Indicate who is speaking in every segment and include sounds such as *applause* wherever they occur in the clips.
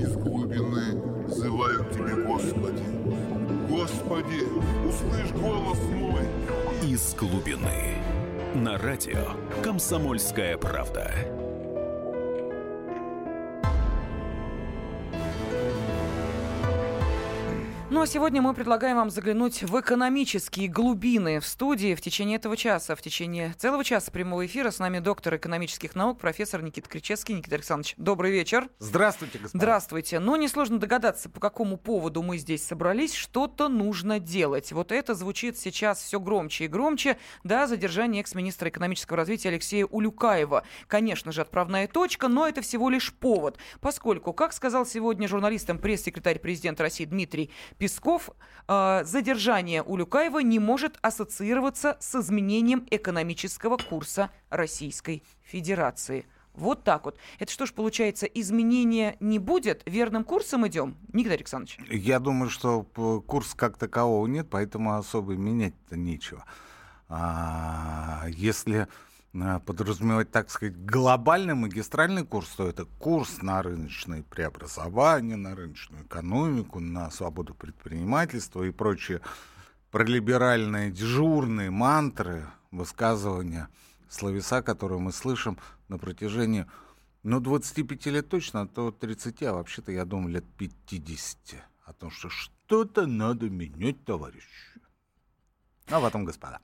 Speaker 1: Из глубины взываю к Тебе, Господи. Господи, услышь голос мой.
Speaker 2: Из глубины. На радио «Комсомольская правда».
Speaker 3: Ну а сегодня мы предлагаем вам заглянуть в экономические глубины в студии в течение этого часа. В течение целого часа прямого эфира с нами доктор экономических наук, профессор Никита Кричевский. Никита Александрович, добрый вечер.
Speaker 4: Здравствуйте, господа.
Speaker 3: Здравствуйте. Ну, несложно догадаться, по какому поводу мы здесь собрались. Что-то нужно делать. Вот это звучит сейчас все громче и громче. Да, задержание экс-министра экономического развития Алексея Улюкаева. Конечно же, отправная точка, но это всего лишь повод. Поскольку, как сказал сегодня журналистам пресс-секретарь президента России Дмитрий Песков, э, задержание Улюкаева не может ассоциироваться с изменением экономического курса Российской Федерации. Вот так вот. Это что ж, получается, изменения не будет? Верным курсом идем? Никита Александрович.
Speaker 4: Я думаю, что курс как такового нет, поэтому особо менять-то нечего. А, если подразумевать, так сказать, глобальный магистральный курс, то это курс на рыночное преобразование, на рыночную экономику, на свободу предпринимательства и прочие пролиберальные дежурные мантры, высказывания, словеса, которые мы слышим на протяжении, ну, 25 лет точно, а то 30, а вообще-то, я думаю, лет 50. О том, что что-то надо менять, товарищи. А в этом, господа.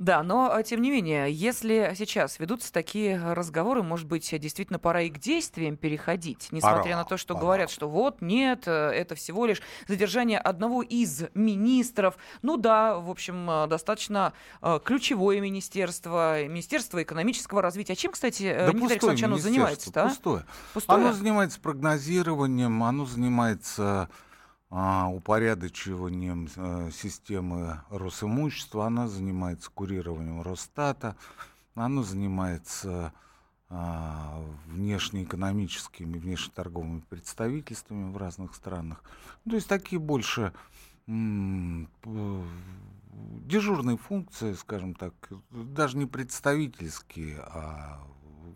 Speaker 3: Да, но а, тем не менее, если сейчас ведутся такие разговоры, может быть, действительно пора и к действиям переходить, несмотря пора, на то, что пора. говорят, что вот нет, э, это всего лишь задержание одного из министров. Ну да, в общем, э, достаточно э, ключевое министерство, Министерство экономического развития. А чем, кстати, да Никита Александрович, оно занимается? Да?
Speaker 4: Пустое. пустое. Оно занимается прогнозированием, оно занимается а, упорядочиванием э, системы Росимущества, она занимается курированием Росстата, она занимается а, внешнеэкономическими, внешнеторговыми представительствами в разных странах. То есть такие больше дежурные функции, скажем так, даже не представительские, а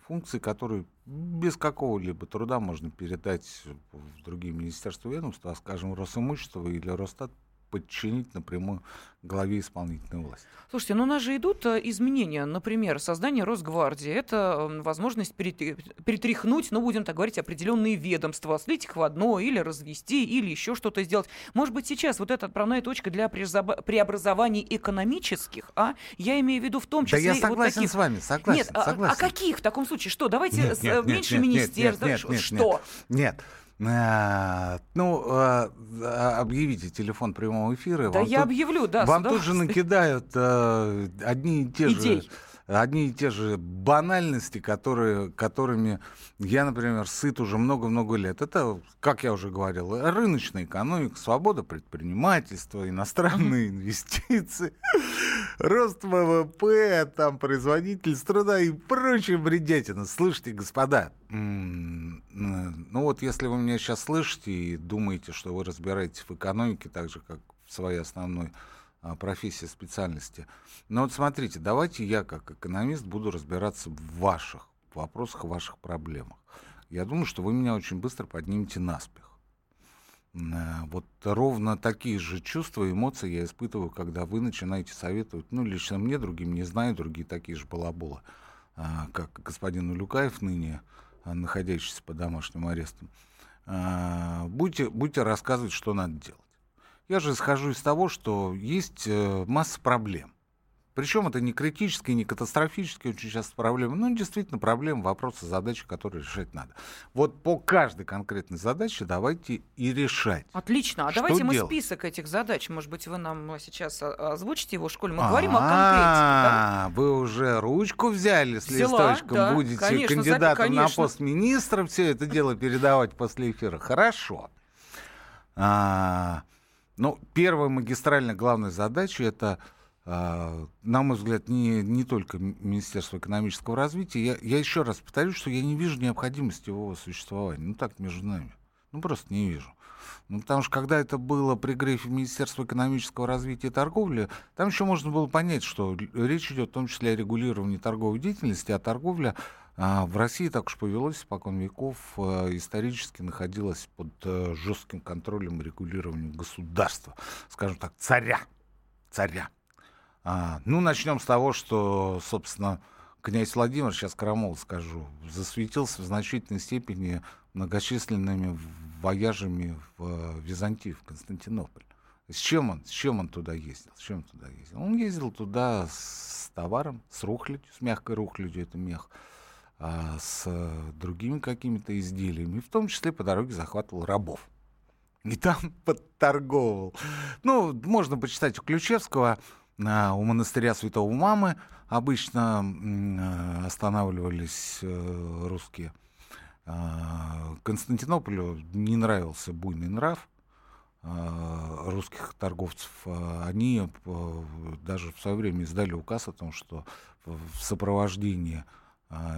Speaker 4: функции, которые без какого-либо труда можно передать в другие министерства ведомства, а, скажем, Росимущество или Росстат подчинить напрямую главе исполнительной власти.
Speaker 3: Слушайте, ну у нас же идут э, изменения. Например, создание Росгвардии. Это возможность перетряхнуть, ну, будем так говорить, определенные ведомства, слить их в одно или развести, или еще что-то сделать. Может быть, сейчас вот эта отправная точка для преобразований экономических, а? Я имею в виду в том числе...
Speaker 4: Да я согласен вот таких... с вами, согласен.
Speaker 3: Нет,
Speaker 4: согласен.
Speaker 3: А, а каких в таком случае? Что, давайте нет, нет, нет, меньше нет, министерств? Нет, нет, нет,
Speaker 4: что? Нет. А, ну, а, а, объявите телефон прямого эфира.
Speaker 3: Да я тут, объявлю, да.
Speaker 4: Вам тут же накидают одни и те Идей. же одни и те же банальности, которые, которыми я, например, сыт уже много-много лет. Это, как я уже говорил, рыночная экономика, свобода предпринимательства, иностранные инвестиции, *laughs* рост ВВП, там, производительность труда и прочее бредятина. Слушайте, господа, ну вот если вы меня сейчас слышите и думаете, что вы разбираетесь в экономике так же, как в своей основной профессии, специальности. Но вот смотрите, давайте я как экономист буду разбираться в ваших вопросах, в ваших проблемах. Я думаю, что вы меня очень быстро поднимете наспех. Э, вот ровно такие же чувства эмоции я испытываю, когда вы начинаете советовать, ну, лично мне, другим не знаю, другие такие же балабола, а, как господин Улюкаев ныне, а, находящийся под домашним арестом. Будете, будете рассказывать, что надо делать. Я же исхожу из того, что есть э, масса проблем. Причем это не критические, не катастрофические очень часто проблемы. Ну, действительно, проблемы, вопросы, задачи, которые решать надо. Вот по каждой конкретной задаче давайте и решать.
Speaker 3: Отлично. А что давайте делать? мы список этих задач. Может быть, вы нам сейчас озвучите его в школе. Мы говорим о конкретике.
Speaker 4: Да? Вы уже ручку взяли с листочком. Будете кандидатом на пост министра все это дело передавать после эфира. Хорошо. А, ну, первая магистральная главная задача это, э, на мой взгляд, не, не только Министерство экономического развития. Я, я еще раз повторю, что я не вижу необходимости его существования. Ну так, между нами. Ну просто не вижу. Ну, потому что когда это было при грифе Министерства экономического развития и торговли, там еще можно было понять, что речь идет в том числе о регулировании торговой деятельности, а торговля А в России так уж повелось, спокон веков, э, исторически находилась под э, жестким контролем и регулированием государства, скажем так, царя. Царя. А, ну, начнем с того, что, собственно, князь Владимир, сейчас крамол скажу, засветился в значительной степени многочисленными вояжами в э, Византию, в Константинополь. С чем он, с чем он туда ездил? С чем он туда ездил? Он ездил туда с товаром, с рухлядью, с мягкой рухлядью, это мех, а, с другими какими-то изделиями, в том числе по дороге захватывал рабов. И там *laughs* подторговывал. Ну, можно почитать у Ключевского, а, у монастыря Святого Мамы обычно а, останавливались э, русские. А, Константинополю не нравился буйный нрав, Э, русских торговцев, э, они э, даже в свое время издали указ о том, что в сопровождении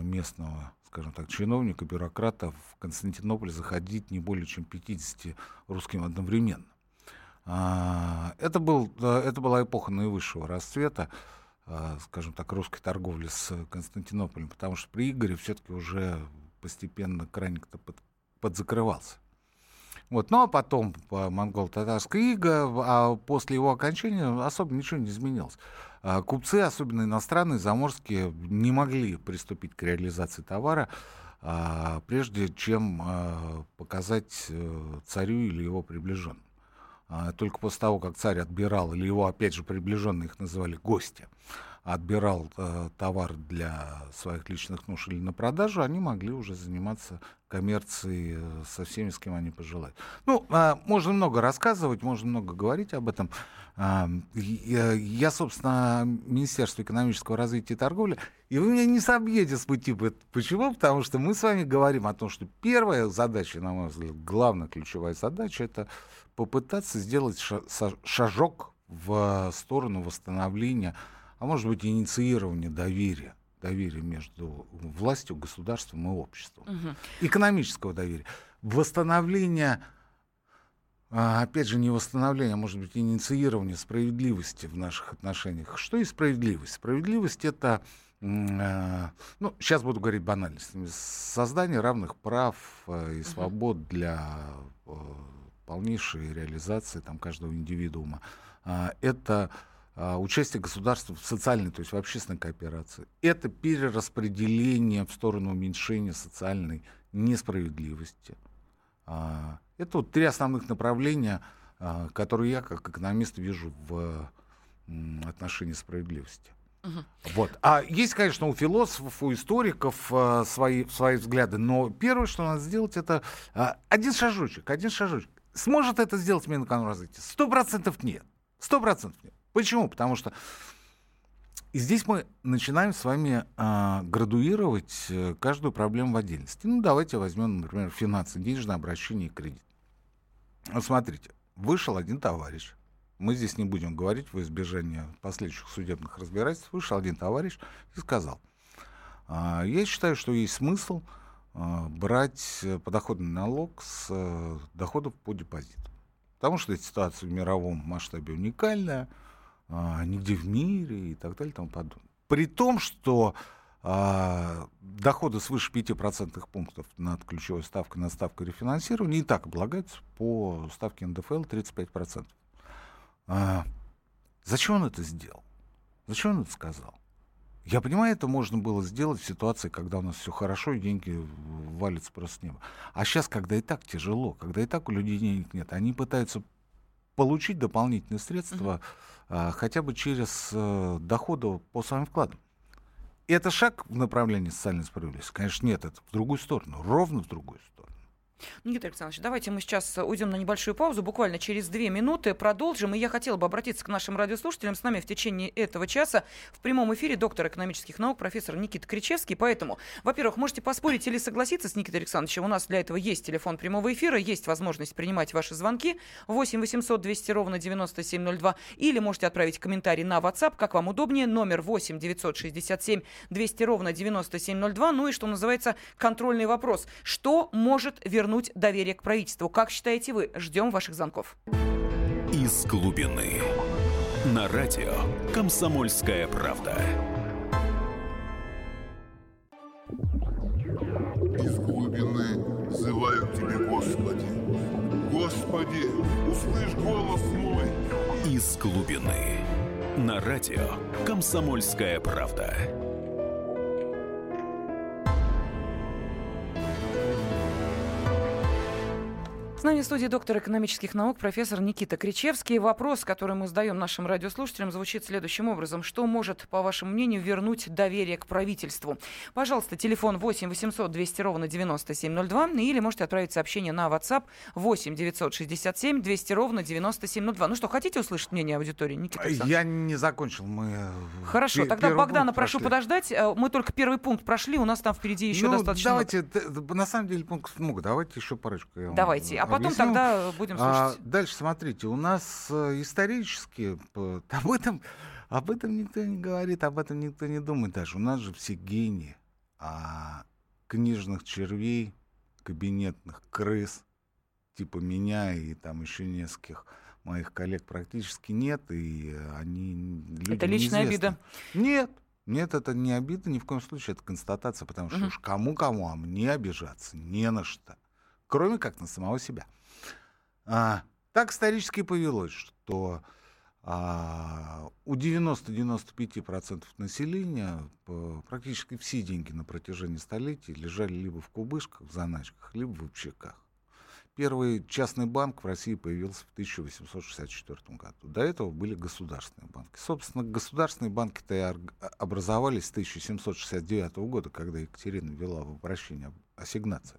Speaker 4: местного, скажем так, чиновника, бюрократа в Константинополь заходить не более чем 50 русским одновременно. Это, был, это была эпоха наивысшего расцвета, скажем так, русской торговли с Константинополем, потому что при Игоре все-таки уже постепенно краник-то под, подзакрывался. Вот. Ну а потом по монголо-татарской ига, а после его окончания особо ничего не изменилось. А купцы, особенно иностранные, заморские, не могли приступить к реализации товара, а, прежде чем а, показать э, царю или его приближенным. Только после того, как царь отбирал, или его, опять же, приближенные их называли гости, отбирал э, товар для своих личных нужд или на продажу, они могли уже заниматься коммерцией э, со всеми, с кем они пожелают. Ну, можно много рассказывать, можно много говорить об этом. Э, я, собственно, Министерство экономического развития и торговли, и вы меня не собьете с пути. Почему? Потому что мы с вами говорим о том, что первая задача, на мой взгляд, главная ключевая задача, это попытаться сделать шажок в сторону восстановления а может быть, инициирование доверия доверия между властью, государством и обществом. Угу. Экономического доверия. Восстановление, а, опять же, не восстановление, а может быть, инициирование справедливости в наших отношениях. Что есть справедливость? Справедливость — это а, ну, сейчас буду говорить банальностями, создание равных прав а, и свобод для полнейшей реализации там, каждого индивидуума. Это а, участие государства в социальной, то есть в общественной кооперации. Это перераспределение в сторону уменьшения социальной несправедливости. А, это вот три основных направления, а, которые я как экономист вижу в отношении справедливости. Угу. Вот. А есть, конечно, у философов, у историков свои, свои взгляды, но первое, что надо сделать, это один шажочек, один шажочек. Сможет это сделать Минэкономразвитие? Сто процентов нет. Сто процентов нет. Почему? Потому что и здесь мы начинаем с вами а, градуировать э, каждую проблему в отдельности. Ну, давайте возьмем, например, финансы, денежное обращение и кредит. Смотрите, вышел один товарищ. Мы здесь не будем говорить во избежание последующих судебных разбирательств. Вышел один товарищ и сказал, а, я считаю, что есть смысл а, брать подоходный налог с а, доходов по депозиту. Потому что эта ситуация в мировом масштабе уникальная – а, нигде в мире и так далее и тому подобное. При том, что а, доходы свыше 5% пунктов над ключевой ставкой, над ставкой рефинансирования и так облагаются по ставке НДФЛ 35%. А, зачем он это сделал? Зачем он это сказал? Я понимаю, это можно было сделать в ситуации, когда у нас все хорошо и деньги валятся просто с неба. А сейчас, когда и так тяжело, когда и так у людей денег нет, они пытаются получить дополнительные средства uh-huh. а, хотя бы через а, доходы по своим вкладам. Это шаг в направлении социальной справедливости? Конечно, нет, это в другую сторону, ровно в другую сторону.
Speaker 3: Никита Александрович, давайте мы сейчас уйдем на небольшую паузу, буквально через две минуты продолжим. И я хотела бы обратиться к нашим радиослушателям. С нами в течение этого часа в прямом эфире доктор экономических наук, профессор Никита Кричевский. Поэтому, во-первых, можете поспорить или согласиться с Никитой Александровичем. У нас для этого есть телефон прямого эфира, есть возможность принимать ваши звонки 8 800 200 ровно 9702. Или можете отправить комментарий на WhatsApp, как вам удобнее, номер 8 967 200 ровно 9702. Ну и, что называется, контрольный вопрос. Что может вернуть вернуть доверие к правительству. Как считаете вы? Ждем ваших звонков.
Speaker 2: Из глубины. На радио «Комсомольская правда».
Speaker 1: Из глубины взываю тебе, Господи. Господи, услышь голос мой.
Speaker 2: Из глубины. На радио «Комсомольская правда».
Speaker 3: Нами в студии доктор экономических наук, профессор Никита Кричевский. Вопрос, который мы задаем нашим радиослушателям, звучит следующим образом. Что может, по вашему мнению, вернуть доверие к правительству? Пожалуйста, телефон 8 800 200 ровно 9702 или можете отправить сообщение на WhatsApp 8 967 200 ровно 9702. Ну что, хотите услышать мнение аудитории, Никита?
Speaker 4: Я не закончил. Мы
Speaker 3: э, Хорошо, тогда Богдана прошу прошли. подождать. Э, мы только первый пункт прошли, у нас там впереди еще ну, достаточно...
Speaker 4: давайте, на самом деле пунктов много. Давайте еще парочку.
Speaker 3: Давайте. А потом объясню. тогда будем а, слушать.
Speaker 4: А, дальше смотрите, у нас э, исторически *laughs* об этом, об этом никто не говорит, об этом никто не думает даже. У нас же все гении. А книжных червей, кабинетных крыс, типа меня и там еще нескольких моих коллег практически нет, и они люди
Speaker 3: Это личная обида?
Speaker 4: Нет, нет, это не обида, ни в коем случае, это констатация, потому что угу. уж кому-кому, а мне обижаться не на что, кроме как на самого себя. А, так исторически повелось, что а, у 90-95% населения практически все деньги на протяжении столетий лежали либо в кубышках, в заначках, либо в общаках. Первый частный банк в России появился в 1864 году. До этого были государственные банки. Собственно, государственные банки-то и образовались с 1769 года, когда Екатерина ввела в обращение ассигнация.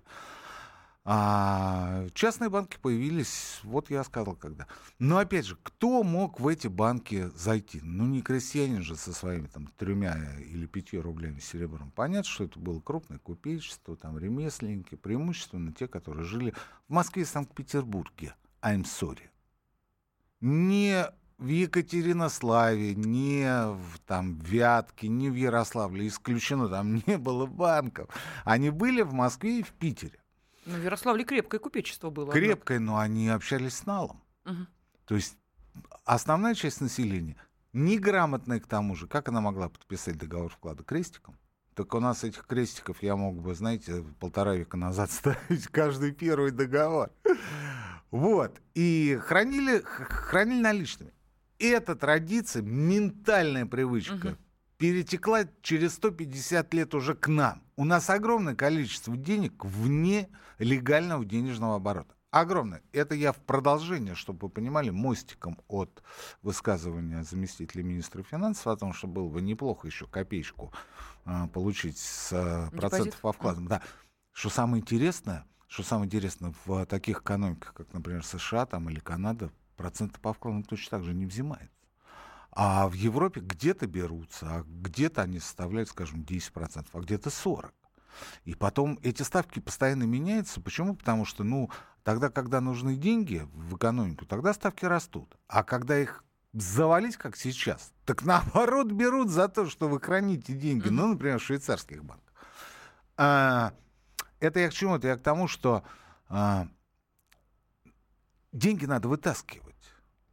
Speaker 4: А частные банки появились, вот я сказал, когда. Но опять же, кто мог в эти банки зайти? Ну, не крестьянин же со своими там тремя или пятью рублями серебром. Понятно, что это было крупное купечество, там ремесленники, преимущественно те, которые жили в Москве и Санкт-Петербурге. I'm sorry. Не в Екатеринославе, не в там, Вятке, не в Ярославле, исключено, там не было банков. Они были в Москве и в Питере.
Speaker 3: Ну, в Ярославле крепкое купечество было.
Speaker 4: Крепкое, однако. но они общались с налом. Угу. То есть основная часть населения, неграмотная к тому же, как она могла подписать договор вклада крестиком? Так у нас этих крестиков я мог бы, знаете, полтора века назад *laughs* ставить каждый первый договор. Вот. И хранили, хранили наличными. Эта традиция, ментальная привычка, угу. Перетекла через 150 лет уже к нам. У нас огромное количество денег вне легального денежного оборота. Огромное. Это я в продолжение, чтобы вы понимали, мостиком от высказывания заместителя министра финансов о том, что было бы неплохо еще копеечку э, получить с э, процентов по вкладам. Да. Что самое интересное, что самое интересное, в таких экономиках, как, например, США там, или Канада, проценты по вкладам точно так же не взимаются. А в Европе где-то берутся, а где-то они составляют, скажем, 10%, а где-то 40%. И потом эти ставки постоянно меняются. Почему? Потому что, ну, тогда, когда нужны деньги в экономику, тогда ставки растут. А когда их завалить, как сейчас, так наоборот берут за то, что вы храните деньги, ну, например, в швейцарских банках. А, это я к чему? Это я к тому, что а, деньги надо вытаскивать.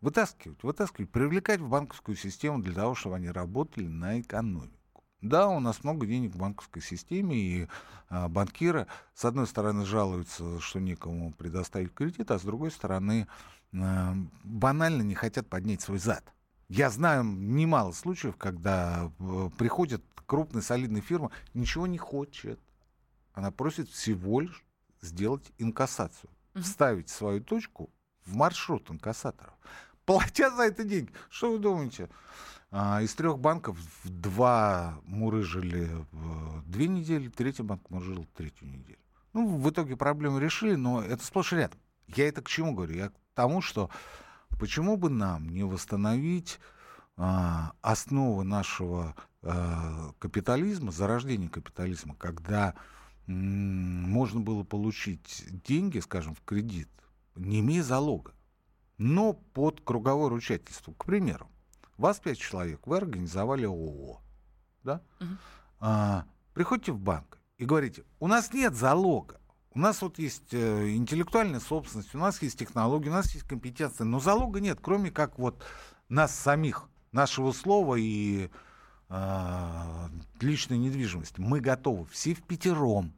Speaker 4: Вытаскивать, вытаскивать, привлекать в банковскую систему для того, чтобы они работали на экономику. Да, у нас много денег в банковской системе, и а, банкиры, с одной стороны, жалуются, что некому предоставить кредит, а с другой стороны, а, банально не хотят поднять свой зад. Я знаю немало случаев, когда а, приходит крупная солидная фирма, ничего не хочет. Она просит всего лишь сделать инкассацию, mm-hmm. вставить свою точку в маршрут инкассаторов. Платя за это деньги. Что вы думаете? А, из трех банков два мурыжили две недели, третий банк мурыжил третью неделю. Ну, в итоге проблему решили, но это сплошь и рядом. Я это к чему говорю? Я к тому, что почему бы нам не восстановить а, основы нашего а, капитализма, зарождения капитализма, когда м- можно было получить деньги, скажем, в кредит, не имея залога, но под круговое ручательство, к примеру. Вас пять человек, вы организовали ООО. Да? Угу. А, приходите в банк и говорите, у нас нет залога. У нас вот есть э, интеллектуальная собственность, у нас есть технологии, у нас есть компетенция, но залога нет, кроме как вот нас самих, нашего слова и э, личной недвижимости. Мы готовы все в пятером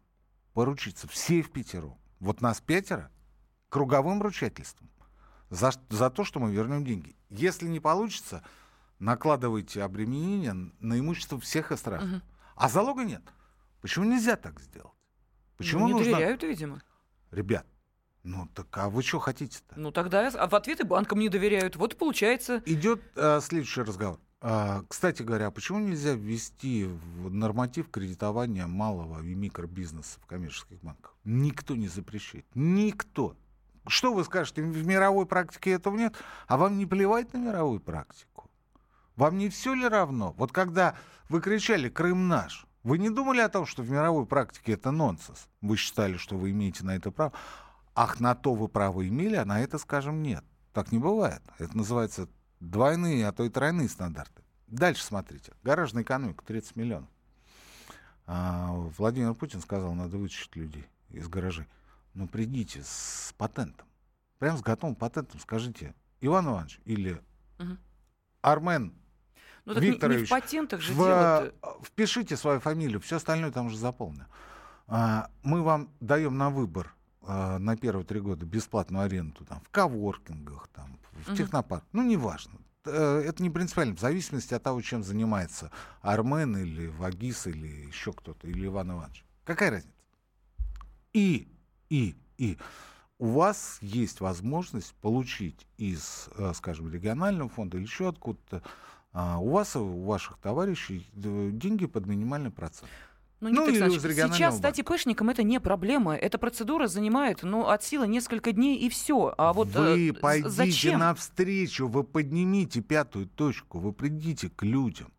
Speaker 4: поручиться, все в пятером. Вот нас пятеро, круговым ручательством за, за то, что мы вернем деньги. Если не получится, накладывайте обременение на имущество всех сразу. Угу. А залога нет. Почему нельзя так сделать? Почему
Speaker 3: ну, не
Speaker 4: нужно...
Speaker 3: доверяют, видимо.
Speaker 4: Ребят, ну так а вы что хотите-то?
Speaker 3: Ну тогда а в ответ и банкам не доверяют. Вот и получается.
Speaker 4: Идет а, следующий разговор. А, кстати говоря, почему нельзя ввести в норматив кредитования малого и микробизнеса в коммерческих банках? Никто не запрещает. Никто. Что вы скажете, в мировой практике этого нет? А вам не плевать на мировую практику? Вам не все ли равно? Вот когда вы кричали «Крым наш», вы не думали о том, что в мировой практике это нонсенс? Вы считали, что вы имеете на это право. Ах, на то вы право имели, а на это, скажем, нет. Так не бывает. Это называется двойные, а то и тройные стандарты. Дальше смотрите. Гаражная экономика 30 миллионов. А, Владимир Путин сказал, надо вычислить людей из гаражей. Ну, придите с патентом. Прям с готовым патентом скажите, Иван Иванович или угу. Армен ну, так Викторович, не,
Speaker 3: в патентах же
Speaker 4: в, дело Впишите свою фамилию, все остальное там уже заполнено. А, мы вам даем на выбор а, на первые три года бесплатную аренду там, в коворкингах, там, в угу. технопарк. Ну, неважно. Э, это не принципиально, в зависимости от того, чем занимается Армен или Вагис или еще кто-то, или Иван Иванович. Какая разница? И, и, и у вас есть возможность получить из, э, скажем, регионального фонда или еще откуда-то а у вас, у ваших товарищей деньги под минимальный процент.
Speaker 3: Ну, ну или из сейчас стать ИПшником это не проблема. Эта процедура занимает ну, от силы несколько дней и все. А вот
Speaker 4: вы э, пойдите зачем? навстречу, вы поднимите пятую точку, вы придите к людям.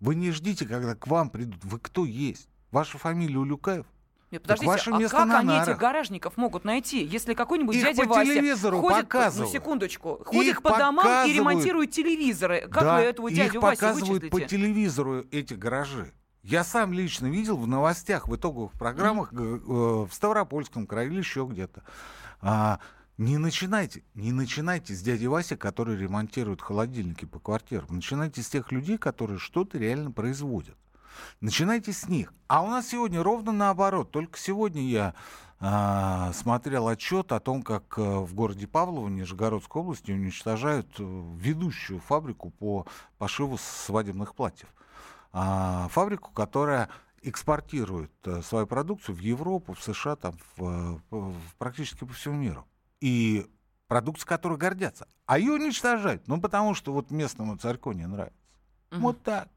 Speaker 4: Вы не ждите, когда к вам придут. Вы кто есть? Ваша фамилия Улюкаев?
Speaker 3: Нет, подождите, ваше место а как они нарах. этих гаражников могут найти, если какой-нибудь
Speaker 4: их
Speaker 3: дядя
Speaker 4: по
Speaker 3: Вася
Speaker 4: телевизору
Speaker 3: ходит,
Speaker 4: показывают.
Speaker 3: ну секундочку, ходит их по домам и ремонтирует телевизоры, как да, вы этого дядю
Speaker 4: их
Speaker 3: Васю
Speaker 4: показывают
Speaker 3: вычислите?
Speaker 4: по телевизору эти гаражи. Я сам лично видел в новостях, в итоговых программах mm-hmm. в Ставропольском крае или еще где-то. А, не начинайте, не начинайте с дяди Васи, который ремонтирует холодильники по квартирам. Начинайте с тех людей, которые что-то реально производят. Начинайте с них. А у нас сегодня ровно наоборот. Только сегодня я э, смотрел отчет о том, как э, в городе Павлово, Нижегородской области, уничтожают э, ведущую фабрику по пошиву свадебных платьев. Э, фабрику, которая экспортирует э, свою продукцию в Европу, в США, там, в, в, практически по всему миру. И продукция, которой гордятся. А ее уничтожают, ну, потому что вот местному царьку не нравится. Угу. Вот так.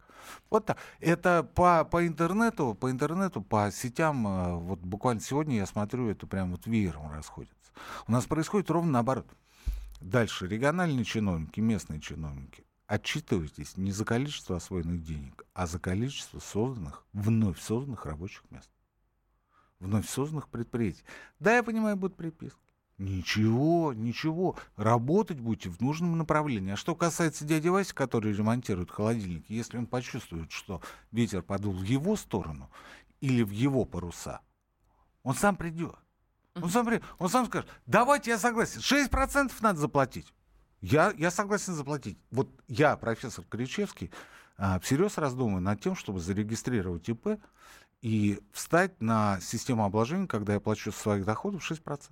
Speaker 4: Вот так. Это по, по интернету, по интернету, по сетям, э, вот буквально сегодня я смотрю, это прям вот веером расходится. У нас происходит ровно наоборот. Дальше. Региональные чиновники, местные чиновники. Отчитывайтесь не за количество освоенных денег, а за количество созданных, вновь созданных рабочих мест. Вновь созданных предприятий. Да, я понимаю, будут приписки. Ничего, ничего. Работать будете в нужном направлении. А что касается дяди Васи, который ремонтирует холодильник, если он почувствует, что ветер подул в его сторону или в его паруса, он сам придет. Он сам, придет. он сам скажет, давайте я согласен, 6% надо заплатить. Я, я согласен заплатить. Вот я, профессор Кричевский, а, всерьез раздумываю над тем, чтобы зарегистрировать ИП и встать на систему обложения, когда я плачу со своих доходов 6%.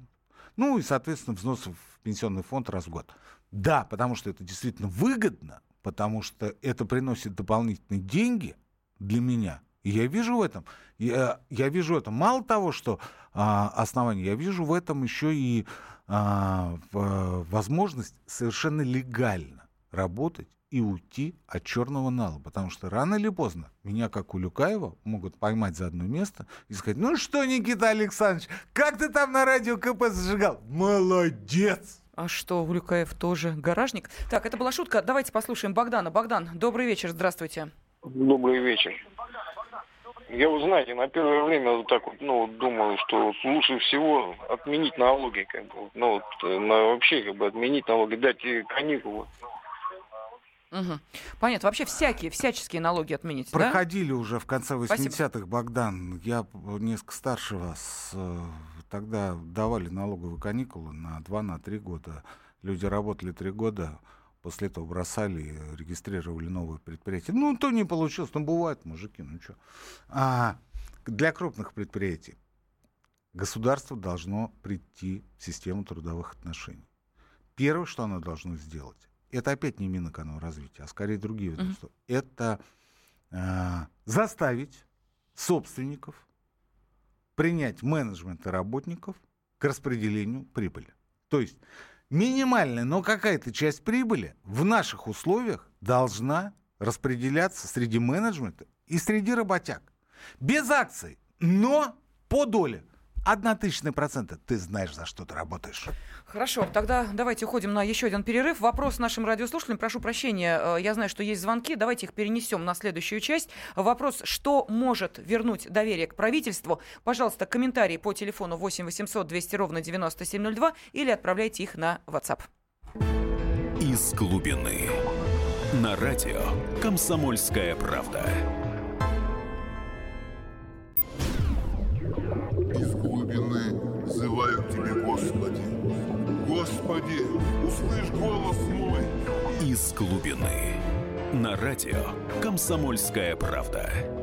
Speaker 4: Ну и, соответственно, взносов в пенсионный фонд раз в год. Да, потому что это действительно выгодно, потому что это приносит дополнительные деньги для меня. И я вижу в этом, я, я вижу это мало того, что а, основание, я вижу в этом еще и а, в, возможность совершенно легально работать и уйти от черного нала. Потому что рано или поздно меня, как у Люкаева, могут поймать за одно место и сказать, ну что, Никита Александрович, как ты там на радио КП зажигал? Молодец!
Speaker 3: А что, Улюкаев тоже гаражник? Так, это была шутка. Давайте послушаем Богдана. Богдан, добрый вечер, здравствуйте.
Speaker 5: Добрый вечер. Я, вы знаете, на первое время вот так вот, ну, думаю, что лучше всего отменить налоги, как бы, ну, вот, э, на, вообще, как бы, отменить налоги, дать каникулы.
Speaker 3: Угу. Понятно. Вообще всякие, всяческие налоги отменить,
Speaker 4: Проходили
Speaker 3: да?
Speaker 4: уже в конце 80-х, Богдан. Я несколько старше вас. Э, тогда давали налоговые каникулы на 2-3 на года. Люди работали 3 года, после этого бросали, регистрировали новые предприятия. Ну, то не получилось. Ну, бывает, мужики, ну что. А для крупных предприятий государство должно прийти в систему трудовых отношений. Первое, что оно должно сделать, это опять не Минэкономразвитие, а скорее другие ведомства, uh-huh. это э, заставить собственников принять менеджмент работников к распределению прибыли. То есть минимальная, но какая-то часть прибыли в наших условиях должна распределяться среди менеджмента и среди работяг. Без акций, но по доле. Одна тысячная процента. Ты знаешь, за что ты работаешь.
Speaker 3: Хорошо, тогда давайте уходим на еще один перерыв. Вопрос нашим радиослушателям. Прошу прощения, э, я знаю, что есть звонки. Давайте их перенесем на следующую часть. Вопрос, что может вернуть доверие к правительству? Пожалуйста, комментарии по телефону 8 800 200 ровно 9702 или отправляйте их на WhatsApp.
Speaker 2: Из глубины. На радио «Комсомольская правда».
Speaker 1: Голос мой.
Speaker 2: Из глубины. На радио «Комсомольская правда».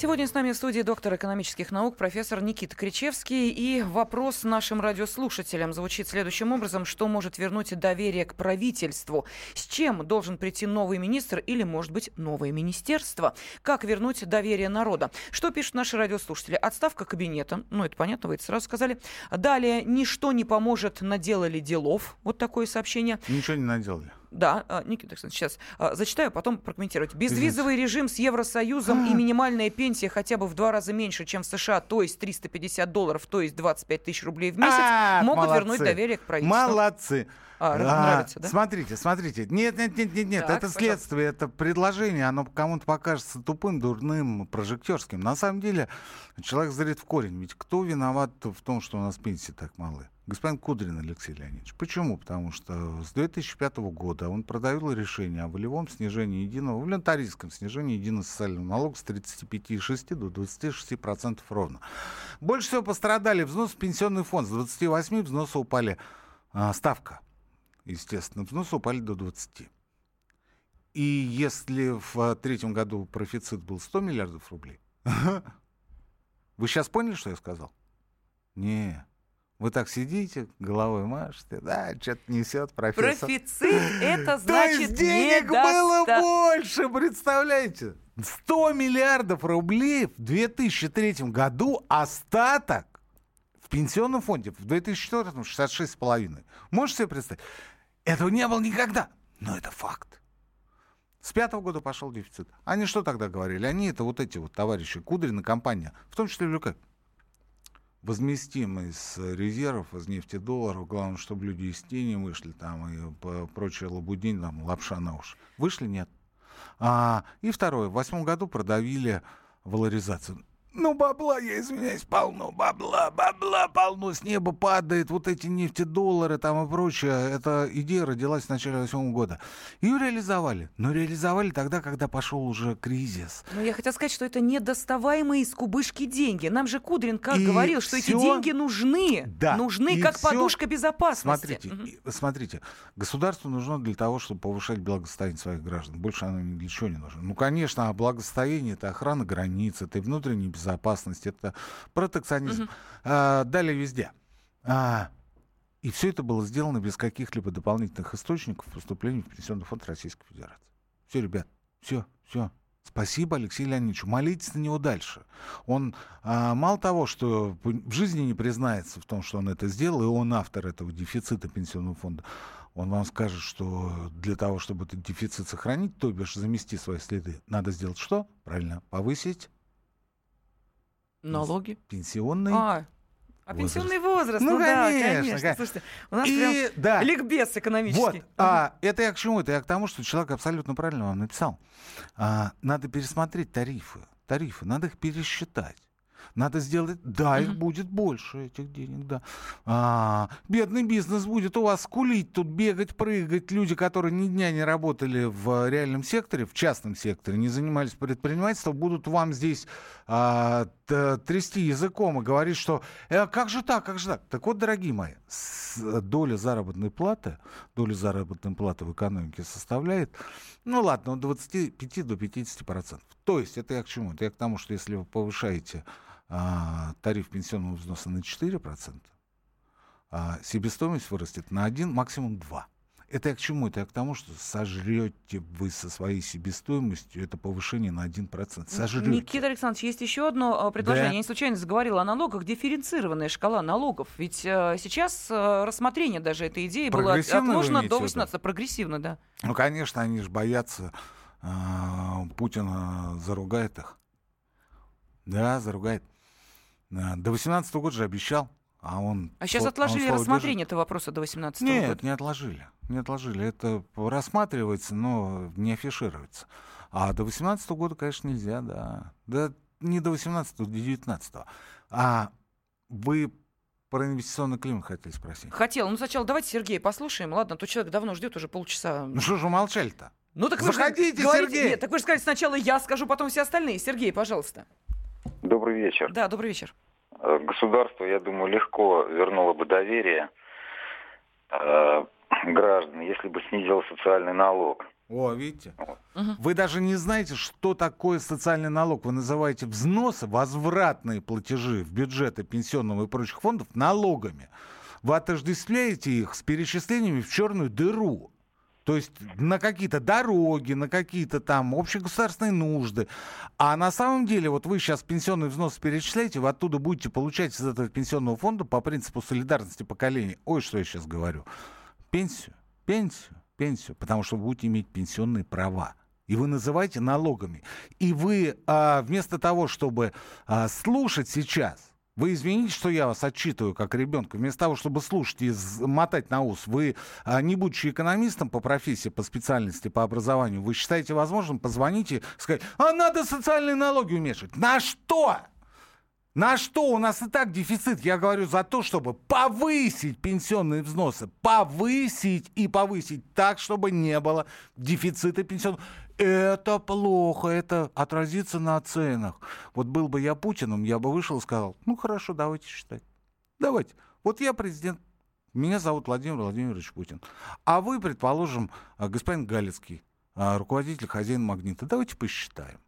Speaker 3: Сегодня с нами в студии доктор экономических наук, профессор Никита Кричевский. И вопрос нашим радиослушателям звучит следующим образом. Что может вернуть доверие к правительству? С чем должен прийти новый министр или, может быть, новое министерство? Как вернуть доверие народа? Что пишут наши радиослушатели? Отставка кабинета. Ну, это понятно, вы это сразу сказали. Далее, ничто не поможет, наделали делов. Вот такое сообщение.
Speaker 4: Ничего не наделали.
Speaker 3: Да, а, Никита Александрович, сейчас а, зачитаю, потом прокомментировать. Безвизовый режим с Евросоюзом и минимальная пенсия хотя бы в два раза меньше, чем в США, то есть 350 долларов, то есть 25 тысяч рублей в месяц, а, могут вернуть доверие к правительству.
Speaker 4: Молодцы. А, а, нравится, да? Смотрите, смотрите. Нет, нет, нет, нет, нет. Так, это следствие, пожалуйста. это предложение. Оно кому-то покажется тупым, дурным, прожектерским. На самом деле человек зрит в корень. Ведь кто виноват в том, что у нас пенсии так малы? Господин Кудрин Алексей Леонидович. Почему? Потому что с 2005 года он продавил решение о волевом снижении единого, волонтаристском снижении единого социального налога с 35,6 до 26% ровно. Больше всего пострадали взносы в пенсионный фонд. С 28 взносы упали, а, ставка, естественно, взносы упали до 20. И если в третьем году профицит был 100 миллиардов рублей, *laughs* вы сейчас поняли, что я сказал? Не, вы так сидите, головой машете, да, что-то несет профессор.
Speaker 3: Профицит — это значит
Speaker 4: То есть денег было больше, представляете? 100 миллиардов рублей в 2003 году остаток в пенсионном фонде, в 2004 66,5. Можете себе представить? Этого не было никогда, но это факт. С пятого года пошел дефицит. Они что тогда говорили? Они это вот эти вот товарищи Кудрина, компания, в том числе Люка возместим из резервов, из нефтедолларов. Главное, чтобы люди из тени вышли там и прочее лабудень, там лапша на уши. Вышли? Нет. А, и второе. В восьмом году продавили валоризацию. Ну, бабла, я извиняюсь, полно, бабла, бабла полно, с неба падает, вот эти нефтедоллары там и прочее. Эта идея родилась в начале восьмого года. Ее реализовали. Но реализовали тогда, когда пошел уже кризис.
Speaker 3: Но я хотела сказать, что это недоставаемые из кубышки деньги. Нам же Кудрин как и говорил, что все... эти деньги нужны. Да. Нужны и как все... подушка безопасности.
Speaker 4: Смотрите, угу. смотрите, государству нужно для того, чтобы повышать благосостояние своих граждан. Больше оно ни для чего не нужно. Ну, конечно, а благосостояние это охрана границ, это внутренний безопасность безопасность, это протекционизм. Угу. А, далее везде. А, и все это было сделано без каких-либо дополнительных источников поступления в Пенсионный фонд Российской Федерации. Все, ребят, все, все. Спасибо Алексею Леонидовичу. Молитесь на него дальше. Он а, мало того, что в жизни не признается в том, что он это сделал, и он автор этого дефицита пенсионного фонда, он вам скажет, что для того, чтобы этот дефицит сохранить, то бишь замести свои следы, надо сделать что? Правильно, повысить
Speaker 3: Налоги?
Speaker 4: Пенсионный.
Speaker 3: А, а возраст. пенсионный возраст, ну, ну да, конечно. конечно. Слушайте, у нас и, прям да. ликбез экономический. Вот, угу.
Speaker 4: а, это я к чему? Это я к тому, что человек абсолютно правильно вам написал. А, надо пересмотреть тарифы. Тарифы, надо их пересчитать. Надо сделать, да, их будет больше, этих денег, да. А, бедный бизнес будет у вас скулить, тут бегать, прыгать. Люди, которые ни дня не работали в реальном секторе, в частном секторе, не занимались предпринимательством, будут вам здесь а, трясти языком и говорить, что э, как же так, как же так. Так вот, дорогие мои, доля заработной платы, доля заработной платы в экономике составляет, ну ладно, от 25 до 50 процентов. То есть, это я к чему? Это я к тому, что если вы повышаете а, тариф пенсионного взноса на 4 процента, а себестоимость вырастет на 1, максимум 2. Это я к чему? Это я к тому, что сожрете вы со своей себестоимостью это повышение на 1%. Сожрете.
Speaker 3: Никита Александрович, есть еще одно а, предложение. Да. Я не случайно заговорила о налогах. Дифференцированная шкала налогов. Ведь э, сейчас э, рассмотрение даже этой идеи было отложено до 18 Прогрессивно, да.
Speaker 4: Ну, конечно, они же боятся, э, Путин заругает их. Да, заругает. До 18 года же обещал. А он...
Speaker 3: А сейчас отложили рассмотрение этого вопроса до 18
Speaker 4: Нет,
Speaker 3: года? Нет,
Speaker 4: не отложили. Не отложили. Это рассматривается, но не афишируется. А до 18 года, конечно, нельзя, да. Да не до 18 до 19 А вы про инвестиционный климат хотели спросить?
Speaker 3: Хотел. Ну, сначала давайте Сергея послушаем. Ладно, то человек давно ждет, уже полчаса.
Speaker 4: Ну, что же молчали-то?
Speaker 3: Ну, так
Speaker 4: Заходите, вы же говорите... Сергей!
Speaker 3: Нет, так вы же сказали сначала я скажу, потом все остальные. Сергей, пожалуйста.
Speaker 6: Добрый вечер.
Speaker 3: Да, добрый вечер.
Speaker 6: Государство, я думаю, легко вернуло бы доверие э, граждан, если бы снизило социальный налог.
Speaker 4: О, видите? Угу. Вы даже не знаете, что такое социальный налог. Вы называете взносы, возвратные платежи в бюджеты пенсионного и прочих фондов налогами. Вы отождествляете их с перечислениями в черную дыру. То есть на какие-то дороги, на какие-то там общегосударственные нужды. А на самом деле, вот вы сейчас пенсионный взнос перечисляете, вы оттуда будете получать из этого пенсионного фонда по принципу солидарности поколений. Ой, что я сейчас говорю. Пенсию, пенсию, пенсию. Потому что вы будете иметь пенсионные права и вы называете налогами. И вы а, вместо того, чтобы а, слушать сейчас вы извините, что я вас отчитываю как ребенка. Вместо того, чтобы слушать и мотать на ус, вы, а, не будучи экономистом по профессии, по специальности, по образованию, вы считаете возможным позвонить и сказать, а надо социальные налоги уменьшить. На что? На что? У нас и так дефицит. Я говорю за то, чтобы повысить пенсионные взносы. Повысить и повысить так, чтобы не было дефицита пенсионных. Это плохо, это отразится на ценах. Вот был бы я Путиным, я бы вышел и сказал, ну хорошо, давайте считать. Давайте. Вот я президент, меня зовут Владимир Владимирович Путин. А вы, предположим, господин Галицкий, руководитель хозяин магнита. Давайте посчитаем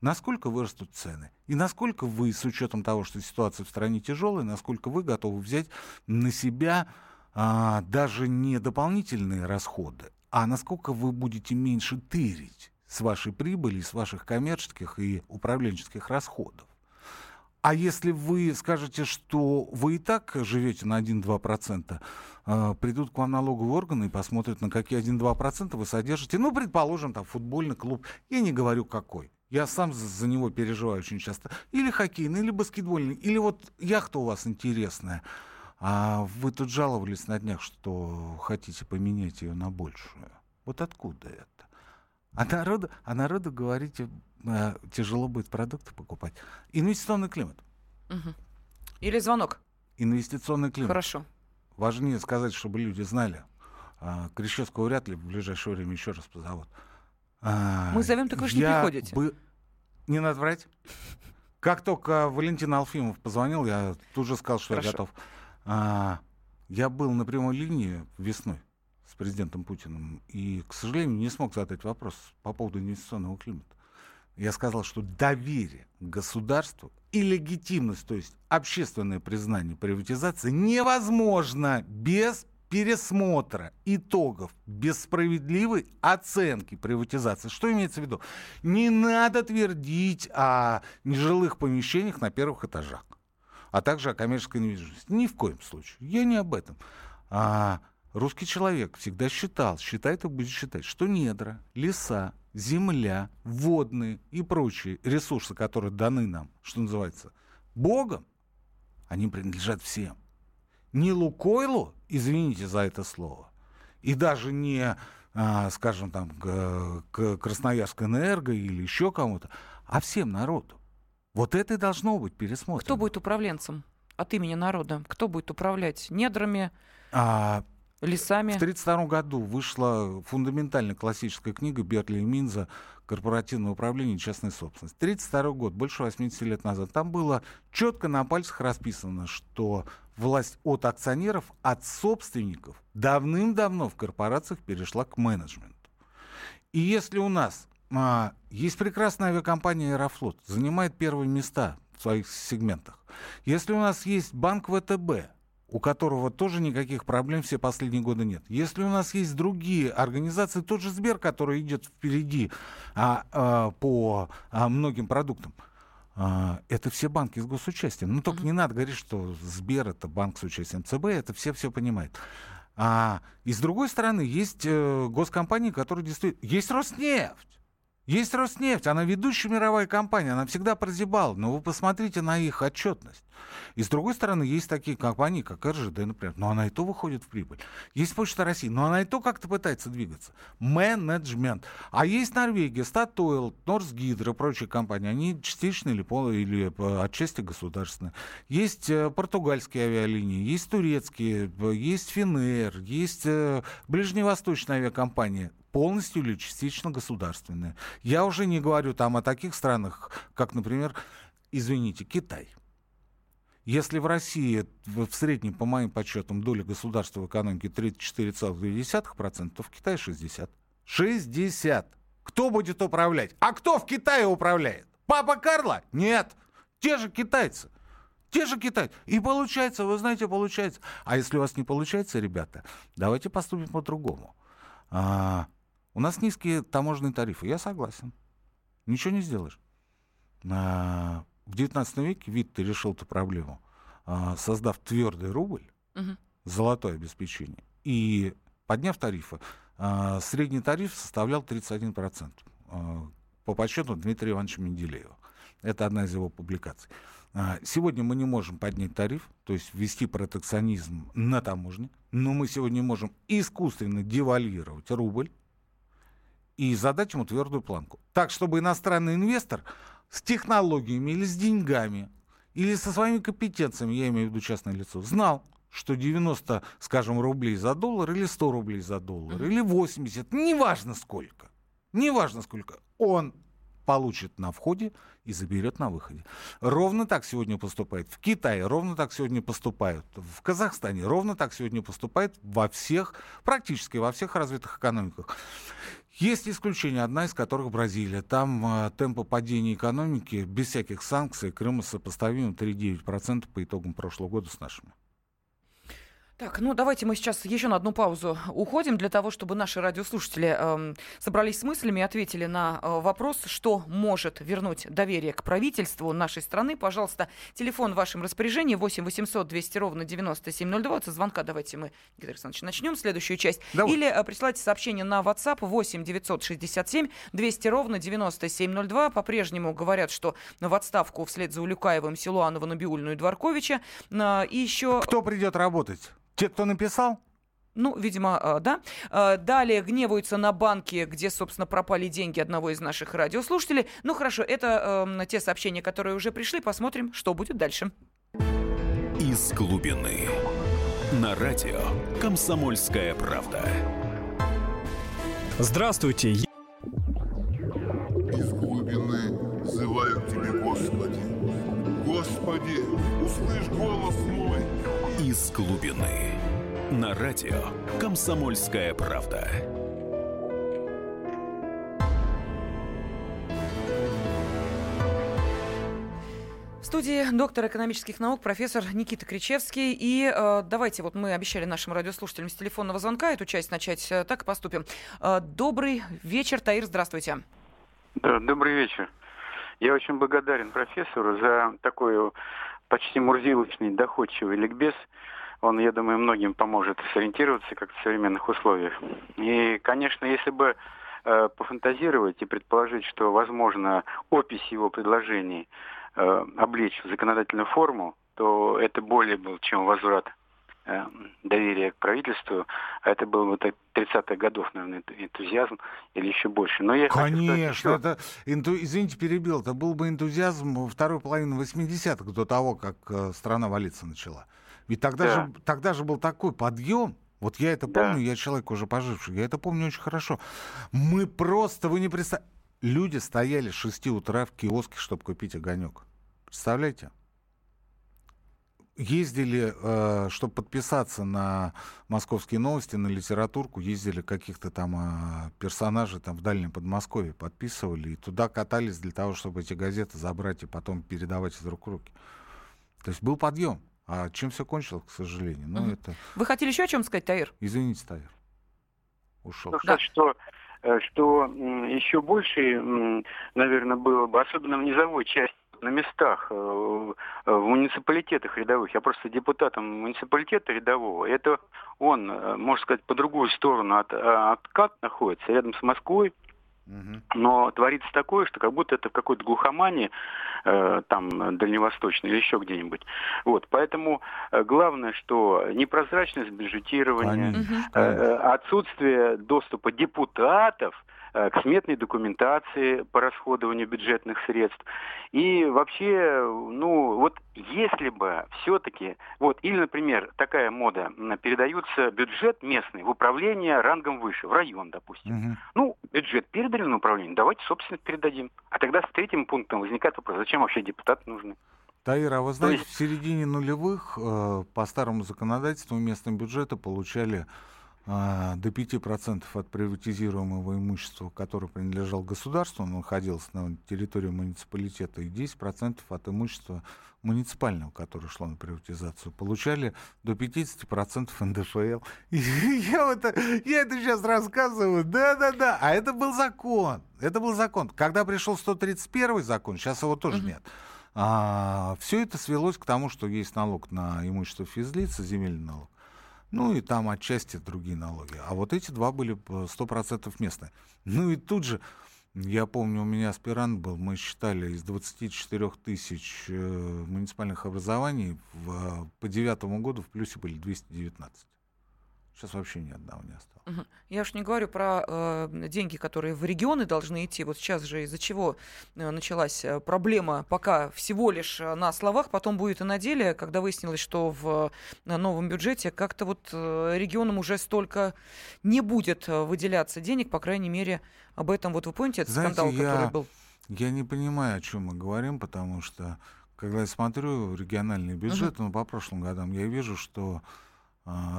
Speaker 4: насколько вырастут цены и насколько вы, с учетом того, что ситуация в стране тяжелая, насколько вы готовы взять на себя а, даже не дополнительные расходы, а насколько вы будете меньше тырить с вашей прибыли, с ваших коммерческих и управленческих расходов. А если вы скажете, что вы и так живете на 1-2%, э, придут к вам налоговые органы и посмотрят, на какие 1-2% вы содержите. Ну, предположим, там футбольный клуб. Я не говорю какой. Я сам за, него переживаю очень часто. Или хоккейный, или баскетбольный, или вот яхта у вас интересная. А вы тут жаловались на днях, что хотите поменять ее на большую. Вот откуда это? А народу, а народу говорите, э, тяжело будет продукты покупать. Инвестиционный климат.
Speaker 3: Угу. Или звонок.
Speaker 4: Инвестиционный климат.
Speaker 3: Хорошо.
Speaker 4: Важнее сказать, чтобы люди знали. А, Крещевского вряд ли в ближайшее время еще раз позовут.
Speaker 3: А, Мы зовем, так вы же не приходите. Бы...
Speaker 4: Не надо врать. Как только Валентин Алфимов позвонил, я тут же сказал, что Хорошо. я готов. А, я был на прямой линии весной с президентом Путиным и, к сожалению, не смог задать вопрос по поводу инвестиционного климата. Я сказал, что доверие государству и легитимность, то есть общественное признание приватизации невозможно без пересмотра итогов без справедливой оценки приватизации. Что имеется в виду? Не надо твердить о нежилых помещениях на первых этажах, а также о коммерческой недвижимости. Ни в коем случае. Я не об этом. А русский человек всегда считал, считает и будет считать, что недра, леса, земля, водные и прочие ресурсы, которые даны нам, что называется, Богом, они принадлежат всем. Не Лукойлу, извините за это слово, и даже не, а, скажем, там, к, Красноярской энерго или еще кому-то, а всем народу. Вот это и должно быть пересмотрено.
Speaker 3: Кто будет управленцем от имени народа? Кто будет управлять недрами?
Speaker 4: А,
Speaker 3: Лесами.
Speaker 4: В 1932 году вышла фундаментальная классическая книга Берли и Минза «Корпоративное управление и частная собственность». 1932 год, больше 80 лет назад. Там было четко на пальцах расписано, что власть от акционеров, от собственников давным-давно в корпорациях перешла к менеджменту. И если у нас а, есть прекрасная авиакомпания «Аэрофлот», занимает первые места в своих сегментах. Если у нас есть банк ВТБ, у которого тоже никаких проблем все последние годы нет. Если у нас есть другие организации, тот же Сбер, который идет впереди а, а, по а, многим продуктам, а, это все банки с госучастием. Ну, только mm-hmm. не надо говорить, что Сбер это банк с участием ЦБ, это все все понимают. А, и с другой стороны, есть э, госкомпании, которые действительно... Есть Роснефть. Есть Роснефть, она ведущая мировая компания, она всегда прозябала, но вы посмотрите на их отчетность. И с другой стороны, есть такие компании, как РЖД, например, но она и то выходит в прибыль. Есть Почта России, но она и то как-то пытается двигаться. Менеджмент. А есть Норвегия, Статойл, Норсгидро прочие компании, они частично или, пол, или э, отчасти государственные. Есть э, португальские авиалинии, есть турецкие, э, есть Финер, есть ближневосточная авиакомпания полностью или частично государственные. Я уже не говорю там о таких странах, как, например, извините, Китай. Если в России в среднем, по моим подсчетам, доля государства в экономике 34,2%, то в Китае 60%. 60! Кто будет управлять? А кто в Китае управляет? Папа Карла? Нет. Те же китайцы. Те же китайцы. И получается, вы знаете, получается. А если у вас не получается, ребята, давайте поступим по-другому. А, у нас низкие таможенные тарифы. Я согласен. Ничего не сделаешь. А, в 19 веке Витте решил эту проблему, а, создав твердый рубль, угу. золотое обеспечение, и подняв тарифы. А, средний тариф составлял 31%. По подсчету Дмитрия Ивановича Менделеева. Это одна из его публикаций. Сегодня мы не можем поднять тариф, то есть ввести протекционизм на таможне, но мы сегодня можем искусственно девальвировать рубль, и задать ему твердую планку. Так, чтобы иностранный инвестор с технологиями или с деньгами, или со своими компетенциями, я имею в виду частное лицо, знал, что 90, скажем, рублей за доллар, или 100 рублей за доллар, или 80, неважно сколько, неважно сколько, он получит на входе и заберет на выходе. Ровно так сегодня поступает в Китае, ровно так сегодня поступают в Казахстане, ровно так сегодня поступает во всех, практически во всех развитых экономиках. Есть исключения, одна из которых Бразилия. Там э, темпы падения экономики без всяких санкций Крыма сопоставимы 3,9% по итогам прошлого года с нашими.
Speaker 3: Так, ну давайте мы сейчас еще на одну паузу уходим для того, чтобы наши радиослушатели э, собрались с мыслями и ответили на э, вопрос, что может вернуть доверие к правительству нашей страны. Пожалуйста, телефон в вашем распоряжении 8 800 200 ровно 9702. Со звонка давайте мы, Георгий Александрович, начнем следующую часть. Давай. Или э, присылайте сообщение на WhatsApp 8 967 200 ровно 9702. По-прежнему говорят, что в отставку вслед за Улюкаевым, Силуанова, Набиульну и Дворковича. Э, и еще...
Speaker 4: Кто придет работать? Те, кто написал?
Speaker 3: Ну, видимо, э, да. Э, далее гневаются на банки, где, собственно, пропали деньги одного из наших радиослушателей. Ну, хорошо, это э, те сообщения, которые уже пришли. Посмотрим, что будет дальше.
Speaker 2: Из глубины. На радио «Комсомольская правда».
Speaker 7: Здравствуйте.
Speaker 1: Из глубины.
Speaker 2: На радио «Комсомольская правда».
Speaker 3: В студии доктор экономических наук, профессор Никита Кричевский. И э, давайте, вот мы обещали нашим радиослушателям с телефонного звонка эту часть начать, э, так и поступим. Э, добрый вечер, Таир, здравствуйте.
Speaker 8: Да, добрый вечер. Я очень благодарен профессору за такую почти мурзилочный, доходчивый ликбез. Он, я думаю, многим поможет сориентироваться как в современных условиях. И, конечно, если бы э, пофантазировать и предположить, что, возможно, опись его предложений э, облечь в законодательную форму, то это более был, чем возврат э, доверия к правительству. А это был бы 30-х годов, наверное, энтузиазм или еще больше.
Speaker 4: Но я Конечно, хочу, это, инту, извините, перебил, это был бы энтузиазм второй половины 80-х, до того, как э, страна валиться начала. Ведь тогда, да. же, тогда же был такой подъем, Вот я это помню, да. я человек уже поживший, я это помню очень хорошо. Мы просто, вы не представляете, люди стояли с 6 утра в киоске, чтобы купить огонек. Представляете? Ездили, э, чтобы подписаться на московские новости, на литературку, ездили каких-то там э, персонажей там в Дальнем Подмосковье, подписывали и туда катались для того, чтобы эти газеты забрать и потом передавать из рук в руки. То есть был подъем. А чем все кончилось, к сожалению? Ну,
Speaker 3: угу. это... Вы хотели еще о чем сказать, Таир?
Speaker 4: Извините, Таир. Ушел.
Speaker 8: Ну, да. что, э, что еще больше, наверное, было бы, особенно в низовой части на местах, э, в муниципалитетах рядовых. Я просто депутатом муниципалитета рядового. Это он, э, можно сказать, по другую сторону от, от КАТ находится, рядом с Москвой. Но творится такое, что как будто это в какой-то глухомании, э, там, дальневосточной или еще где-нибудь. Вот, поэтому э, главное, что непрозрачность бюджетирования, э, отсутствие доступа депутатов Э, к сметной документации по расходованию бюджетных средств. И вообще, ну, вот если бы все-таки, вот, или, например, такая мода, передается бюджет местный в управление рангом выше, в район, допустим. Угу. Ну, бюджет передали на управление, давайте, собственно, передадим. А тогда с третьим пунктом возникает вопрос, зачем вообще депутаты нужны?
Speaker 4: Таира, а вы знаете, есть... в середине нулевых э, по старому законодательству местные бюджеты получали до 5% от приватизируемого имущества, которое принадлежало государству, оно находилось на территории муниципалитета, и 10% от имущества муниципального, которое шло на приватизацию, получали до 50% НДФЛ. *laughs* И я, это, я это сейчас рассказываю, да-да-да, а это был закон, это был закон. Когда пришел 131 закон, сейчас его тоже нет, а, все это свелось к тому, что есть налог на имущество физлица, земельный налог, ну и там отчасти другие налоги. А вот эти два были 100% местные. Ну и тут же, я помню, у меня аспирант был, мы считали из 24 тысяч э, муниципальных образований в, по девятому году в плюсе были 219. Сейчас вообще ни одного не осталось.
Speaker 3: Я уж не говорю про э, деньги, которые в регионы должны идти. Вот сейчас же из-за чего э, началась э, проблема пока всего лишь э, на словах, потом будет и на деле, когда выяснилось, что в новом бюджете как-то вот регионам уже столько не будет выделяться денег, по крайней мере, об этом вот вы помните этот
Speaker 4: Знаете,
Speaker 3: скандал,
Speaker 4: я,
Speaker 3: который был?
Speaker 4: Я не понимаю, о чем мы говорим, потому что когда я смотрю региональный бюджет, uh-huh. ну, по прошлым годам, я вижу, что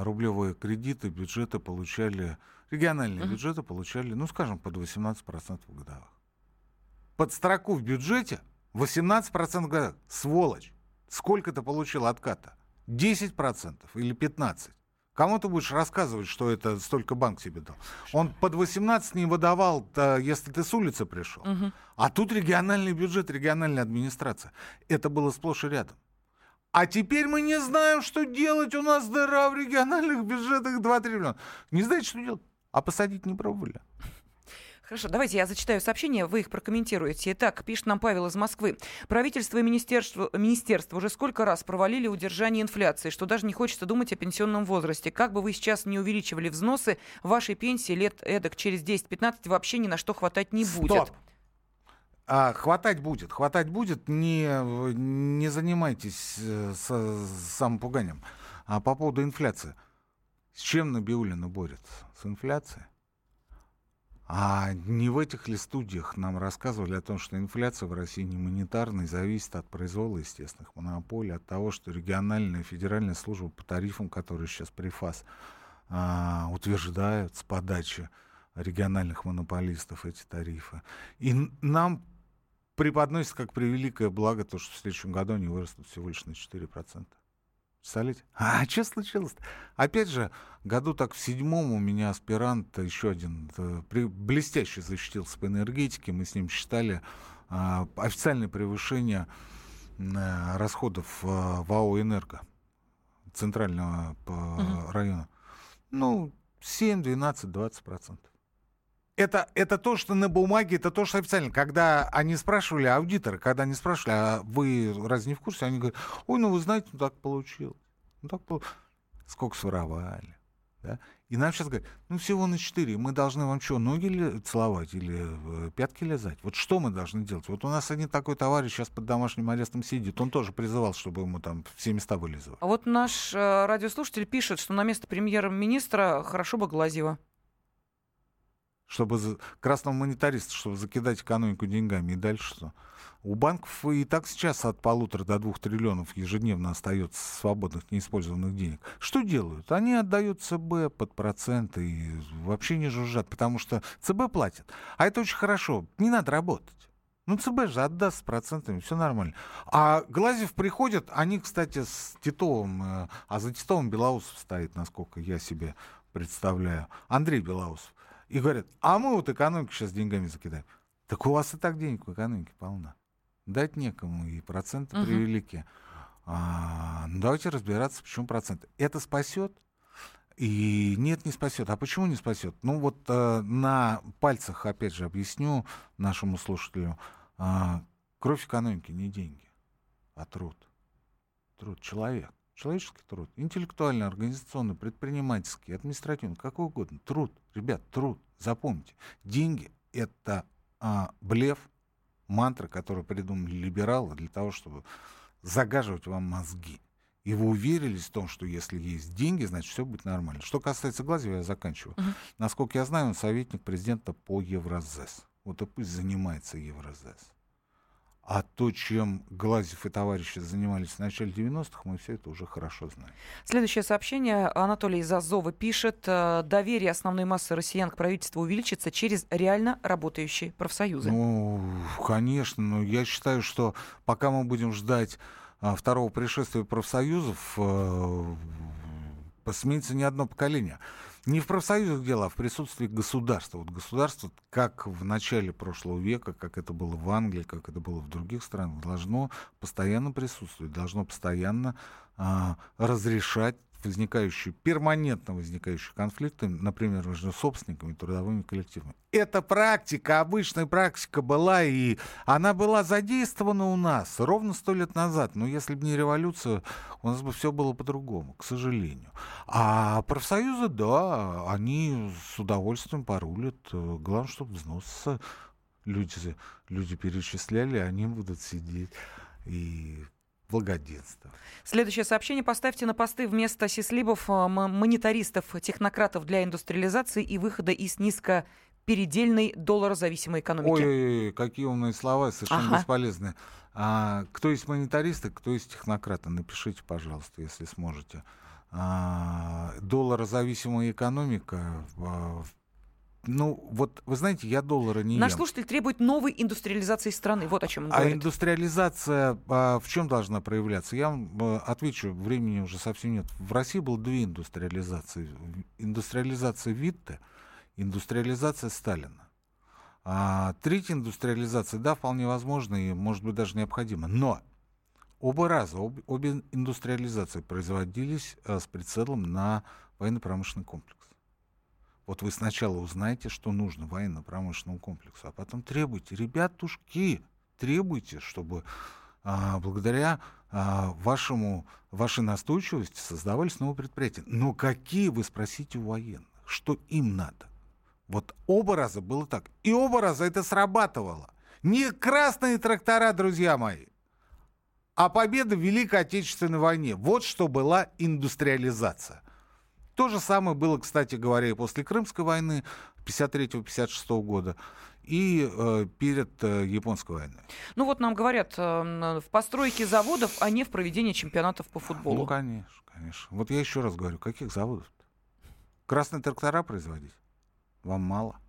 Speaker 4: рублевые кредиты бюджеты получали, региональные uh-huh. бюджеты получали, ну, скажем, под 18% годовых. Под строку в бюджете 18% годовых. Сволочь! Сколько ты получил отката? 10% или 15%? Кому ты будешь рассказывать, что это столько банк тебе дал? Он под 18 не выдавал, если ты с улицы пришел. Угу. А тут региональный бюджет, региональная администрация. Это было сплошь и рядом. А теперь мы не знаем, что делать. У нас дыра в региональных бюджетах 2 триллиона. Не знаете, что делать? А посадить не пробовали.
Speaker 3: Хорошо, давайте я зачитаю сообщения, вы их прокомментируете. Итак, пишет нам Павел из Москвы. Правительство и министерство, министерство уже сколько раз провалили удержание инфляции, что даже не хочется думать о пенсионном возрасте. Как бы вы сейчас не увеличивали взносы, вашей пенсии лет эдак через 10-15 вообще ни на что хватать не будет. Стоп.
Speaker 4: А, хватать будет, хватать будет, не, не занимайтесь э, с, самопуганием. А по поводу инфляции. С чем Набиулина борется? С инфляцией? А не в этих ли студиях нам рассказывали о том, что инфляция в России не монетарная, зависит от произвола естественных монополий, от того, что региональная федеральная служба по тарифам, которые сейчас при ФАС а, утверждают с подачи региональных монополистов эти тарифы. И нам преподносится как превеликое благо то, что в следующем году они вырастут всего лишь на 4%. Представляете? *laughs* А что случилось -то? Опять же, году так в седьмом у меня аспирант, еще один, э, при, блестяще защитился по энергетике. Мы с ним считали а, официальное превышение а, расходов а, ВАО «Энерго» центрального угу. района. Ну, 7, 12, 20 процентов это, это то, что на бумаге, это то, что официально. Когда они спрашивали, аудиторы, когда они спрашивали, а вы разве не в курсе? Они говорят, ой, ну вы знаете, ну так получилось. Ну так получилось. Сколько своровали. Да? И нам сейчас говорят, ну всего на 4, мы должны вам что, ноги целовать или э, пятки лизать? Вот что мы должны делать? Вот у нас один такой товарищ сейчас под домашним арестом сидит, он тоже призывал, чтобы ему там все места вылизывали.
Speaker 3: А вот наш э, радиослушатель пишет, что на место премьер-министра хорошо бы Глазьева
Speaker 4: чтобы за... красного монетариста, чтобы закидать экономику деньгами. И дальше что? У банков и так сейчас от полутора до двух триллионов ежедневно остается свободных неиспользованных денег. Что делают? Они отдают ЦБ под проценты и вообще не жужжат, потому что ЦБ платит. А это очень хорошо. Не надо работать. Ну, ЦБ же отдаст с процентами, все нормально. А Глазев приходит, они, кстати, с Титовым, э, а за Титовым Белоусов стоит, насколько я себе представляю. Андрей Белоусов и говорят, а мы вот экономику сейчас деньгами закидаем. Так у вас и так денег в экономике полно. Дать некому, и проценты uh-huh. превелики. А, ну, давайте разбираться, почему проценты. Это спасет? И нет, не спасет. А почему не спасет? Ну вот э, на пальцах, опять же, объясню нашему слушателю. Э, кровь экономики не деньги, а труд. Труд. Человек. Человеческий труд, интеллектуальный, организационный, предпринимательский, административный, какой угодно. Труд, ребят, труд. Запомните, деньги — это а, блеф, мантра, которую придумали либералы для того, чтобы загаживать вам мозги. И вы уверились в том, что если есть деньги, значит, все будет нормально. Что касается Глазева, я заканчиваю. Uh-huh. Насколько я знаю, он советник президента по Евразес. Вот и пусть занимается Евразес. А то, чем Глазев и товарищи занимались в начале 90-х, мы все это уже хорошо знаем.
Speaker 3: Следующее сообщение. Анатолий из Азова пишет. «Э, доверие основной массы россиян к правительству увеличится через реально работающие профсоюзы.
Speaker 4: Ну, конечно. Но я считаю, что пока мы будем ждать а, второго пришествия профсоюзов, а, сменится не одно поколение. Не в профсоюзах дело, а в присутствии государства. Вот государство, как в начале прошлого века, как это было в Англии, как это было в других странах, должно постоянно присутствовать, должно постоянно а, разрешать возникающие, перманентно возникающие конфликты, например, между собственниками и трудовыми коллективами. Эта практика, обычная практика была, и она была задействована у нас ровно сто лет назад. Но если бы не революция, у нас бы все было по-другому, к сожалению. А профсоюзы, да, они с удовольствием порулят. Главное, чтобы взносы люди, люди перечисляли, они будут сидеть и благоденствия.
Speaker 3: Следующее сообщение. Поставьте на посты вместо сислибов э, монитористов, технократов для индустриализации и выхода из низко передельной долларозависимой экономики.
Speaker 4: Ой, какие умные слова, совершенно ага. бесполезные. А, кто есть монетаристы, кто есть технократы? Напишите, пожалуйста, если сможете. А, долларозависимая экономика а, ну, вот вы знаете, я доллара не
Speaker 3: Наш
Speaker 4: ем.
Speaker 3: слушатель требует новой индустриализации страны. Вот о чем он
Speaker 4: а
Speaker 3: говорит.
Speaker 4: А индустриализация а, в чем должна проявляться? Я вам а, отвечу, времени уже совсем нет. В России было две индустриализации. Индустриализация Витте, индустриализация Сталина. А третья индустриализация, да, вполне возможно и, может быть, даже необходима. Но оба раза, об, обе индустриализации производились а, с прицелом на военно-промышленный комплекс. Вот вы сначала узнаете, что нужно военно-промышленному комплексу, а потом требуйте, ребятушки, требуйте, чтобы а, благодаря а, вашему, вашей настойчивости создавались новые предприятия. Но какие, вы спросите у военных, что им надо? Вот оба раза было так. И оба раза это срабатывало. Не красные трактора, друзья мои, а победа в Великой Отечественной войне. Вот что была индустриализация. То же самое было, кстати говоря, и после Крымской войны 53-56 года и э, перед э, японской войной.
Speaker 3: Ну вот нам говорят, э, в постройке заводов, а не в проведении чемпионатов по футболу.
Speaker 4: Ну, конечно, конечно. Вот я еще раз говорю, каких заводов? -то? Красные трактора производить? Вам мало?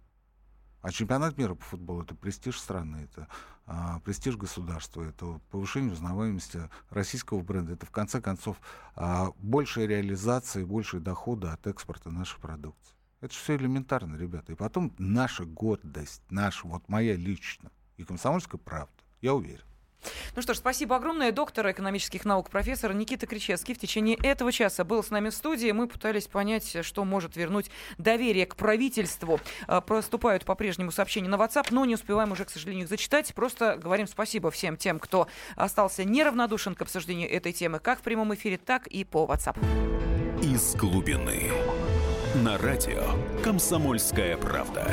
Speaker 4: А чемпионат мира по футболу это престиж страны, это а, престиж государства, это повышение узнаваемости российского бренда, это в конце концов а, большая реализация и большие доходы от экспорта нашей продукции. Это же все элементарно, ребята. И потом наша гордость, наша, вот моя лично, и комсомольская правда, я уверен.
Speaker 3: Ну что ж, спасибо огромное. Доктор экономических наук, профессор Никита Кричевский в течение этого часа был с нами в студии. Мы пытались понять, что может вернуть доверие к правительству. А, проступают по-прежнему сообщения на WhatsApp, но не успеваем уже, к сожалению, их зачитать. Просто говорим спасибо всем тем, кто остался неравнодушен к обсуждению этой темы как в прямом эфире, так и по WhatsApp.
Speaker 2: Из глубины. На радио «Комсомольская правда».